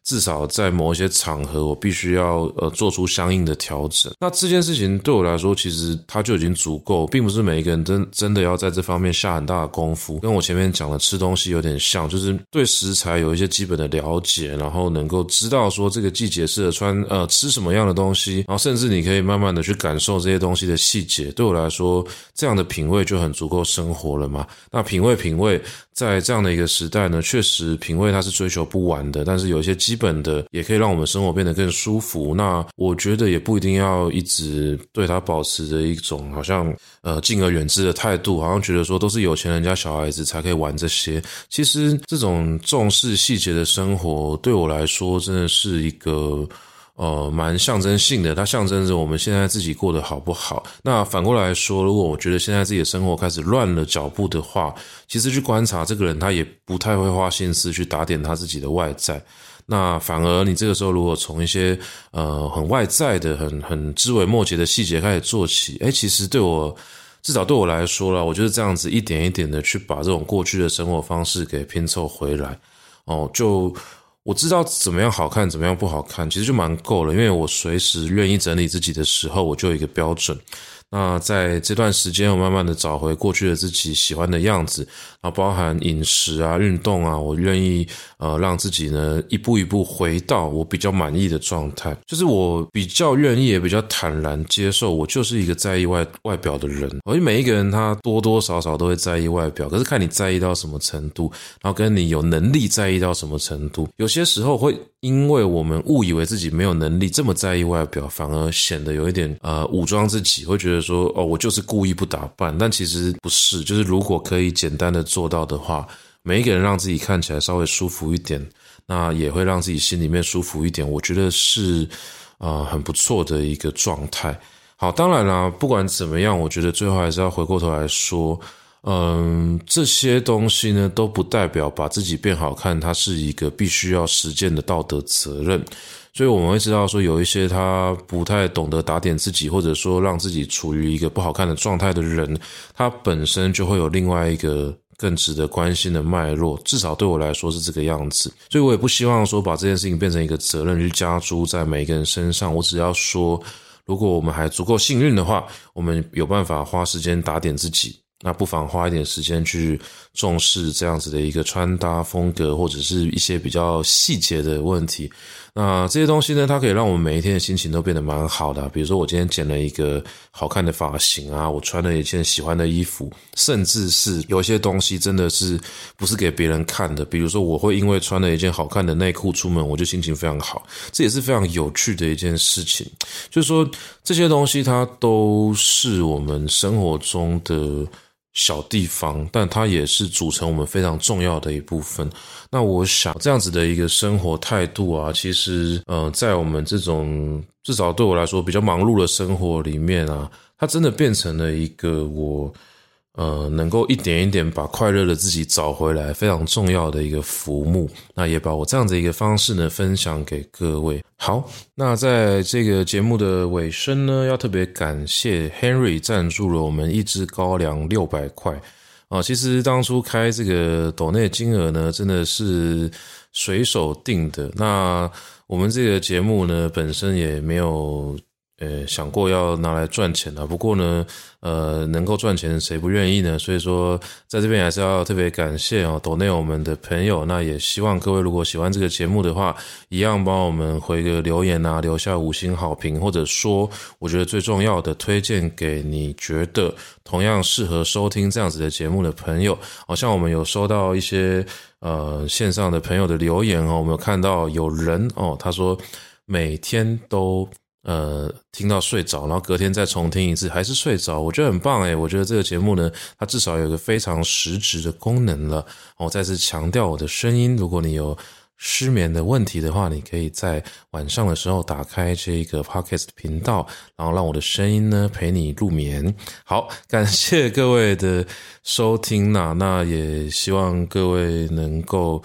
至少在某一些场合，我必须要呃做出相应的调整。那这件事情对我来说，其实它就已经足够，并不是每一个人真真的要在这方面下很大的功夫。跟我前面讲的吃东西有点像，就是对食材有一些基本的了解，然后能够知道说这个季节适合穿呃吃什么样的东西，然后甚至你可以慢慢的去感受这些东西的细节。对我来说，这样的品味就很足够生活了嘛。那品味品味，在这样的一个时代呢，确实品味它是追求不完的，但是有一些基基本的也可以让我们生活变得更舒服。那我觉得也不一定要一直对它保持着一种好像呃敬而远之的态度，好像觉得说都是有钱人家小孩子才可以玩这些。其实这种重视细节的生活，对我来说真的是一个。呃，蛮象征性的，它象征着我们现在自己过得好不好。那反过来说，如果我觉得现在自己的生活开始乱了脚步的话，其实去观察这个人，他也不太会花心思去打点他自己的外在。那反而你这个时候，如果从一些呃很外在的、很很枝微末节的细节开始做起，诶，其实对我至少对我来说啦，我就是这样子一点一点的去把这种过去的生活方式给拼凑回来。哦，就。我知道怎么样好看，怎么样不好看，其实就蛮够了，因为我随时愿意整理自己的时候，我就有一个标准。那在这段时间，我慢慢的找回过去的自己喜欢的样子，然后包含饮食啊、运动啊，我愿意呃让自己呢一步一步回到我比较满意的状态，就是我比较愿意也比较坦然接受，我就是一个在意外外表的人。而且每一个人他多多少少都会在意外表，可是看你在意到什么程度，然后跟你有能力在意到什么程度，有些时候会。因为我们误以为自己没有能力这么在意外表，反而显得有一点呃武装自己，会觉得说哦，我就是故意不打扮，但其实不是。就是如果可以简单的做到的话，每一个人让自己看起来稍微舒服一点，那也会让自己心里面舒服一点。我觉得是呃很不错的一个状态。好，当然啦，不管怎么样，我觉得最后还是要回过头来说。嗯，这些东西呢，都不代表把自己变好看，它是一个必须要实践的道德责任。所以我们会知道说，有一些他不太懂得打点自己，或者说让自己处于一个不好看的状态的人，他本身就会有另外一个更值得关心的脉络。至少对我来说是这个样子，所以我也不希望说把这件事情变成一个责任去加诸在每一个人身上。我只要说，如果我们还足够幸运的话，我们有办法花时间打点自己。那不妨花一点时间去重视这样子的一个穿搭风格，或者是一些比较细节的问题。那这些东西呢，它可以让我们每一天的心情都变得蛮好的。比如说，我今天剪了一个好看的发型啊，我穿了一件喜欢的衣服，甚至是有一些东西真的是不是给别人看的。比如说，我会因为穿了一件好看的内裤出门，我就心情非常好。这也是非常有趣的一件事情。就是说，这些东西它都是我们生活中的。小地方，但它也是组成我们非常重要的一部分。那我想这样子的一个生活态度啊，其实，呃，在我们这种至少对我来说比较忙碌的生活里面啊，它真的变成了一个我。呃，能够一点一点把快乐的自己找回来，非常重要的一个服务。那也把我这样子一个方式呢，分享给各位。好，那在这个节目的尾声呢，要特别感谢 Henry 赞助了我们一支高粱六百块。啊，其实当初开这个抖内金额呢，真的是随手定的。那我们这个节目呢，本身也没有。呃，想过要拿来赚钱的，不过呢，呃，能够赚钱谁不愿意呢？所以说，在这边还是要特别感谢哦，抖内我们的朋友。那也希望各位如果喜欢这个节目的话，一样帮我们回个留言啊，留下五星好评，或者说，我觉得最重要的，推荐给你觉得同样适合收听这样子的节目的朋友。好像我们有收到一些呃线上的朋友的留言哦，我们有看到有人哦，他说每天都。呃，听到睡着，然后隔天再重听一次，还是睡着，我觉得很棒诶，我觉得这个节目呢，它至少有一个非常实质的功能了。我再次强调我的声音，如果你有失眠的问题的话，你可以在晚上的时候打开这个 Podcast 频道，然后让我的声音呢陪你入眠。好，感谢各位的收听呐，那也希望各位能够。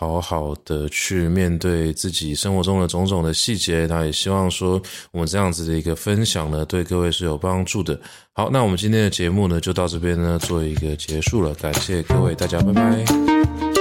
好好的去面对自己生活中的种种的细节，那也希望说我们这样子的一个分享呢，对各位是有帮助的。好，那我们今天的节目呢，就到这边呢，做一个结束了。感谢各位，大家拜拜。